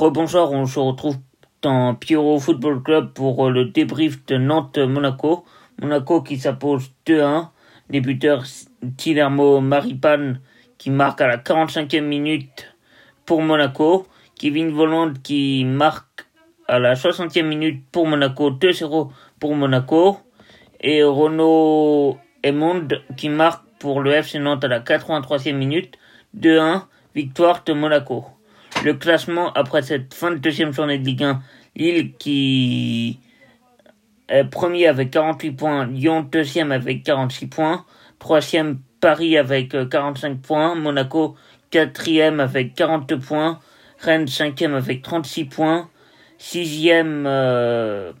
Rebonjour, on se retrouve dans Pierrot Football Club pour euh, le débrief de Nantes-Monaco. Monaco qui s'impose 2-1. Débuteur Tilermo Maripan qui marque à la 45e minute pour Monaco. Kevin Voland qui marque à la 60e minute pour Monaco. 2-0 pour Monaco. Et Renaud Emond qui marque pour le FC Nantes à la 83e minute. 2-1. Victoire de Monaco le classement après cette fin de deuxième journée de Ligue 1. Lille qui est premier avec 48 points, Lyon deuxième avec 46 points, troisième Paris avec 45 euh, points, Monaco quatrième avec 42 points, Rennes cinquième avec 36 points, sixième euh,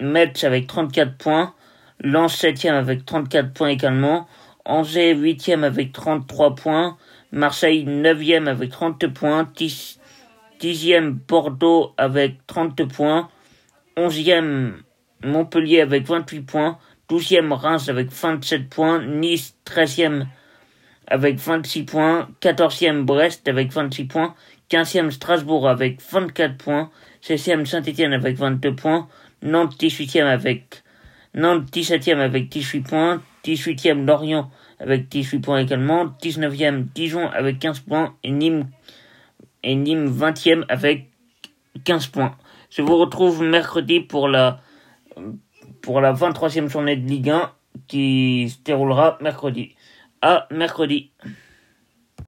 Metz avec 34 points, Lens septième avec 34 points également, Angers huitième avec 33 points, Marseille neuvième avec 30 points, 10, dixième Bordeaux avec 32 points, onzième Montpellier avec 28 points, douzième Reims avec 27 points, Nice treizième avec 26 points, quatorzième Brest avec 26 points, quinzième Strasbourg avec 24 points, seizième Saint-Étienne avec 22 points, Nantes 18e avec Nantes 17e avec 18 points, 18e Lorient avec 18 points également, 19e Dijon avec 15 points et Nîmes et Nîmes 20e avec 15 points. Je vous retrouve mercredi pour la, pour la 23e journée de Ligue 1 qui se déroulera mercredi. À mercredi.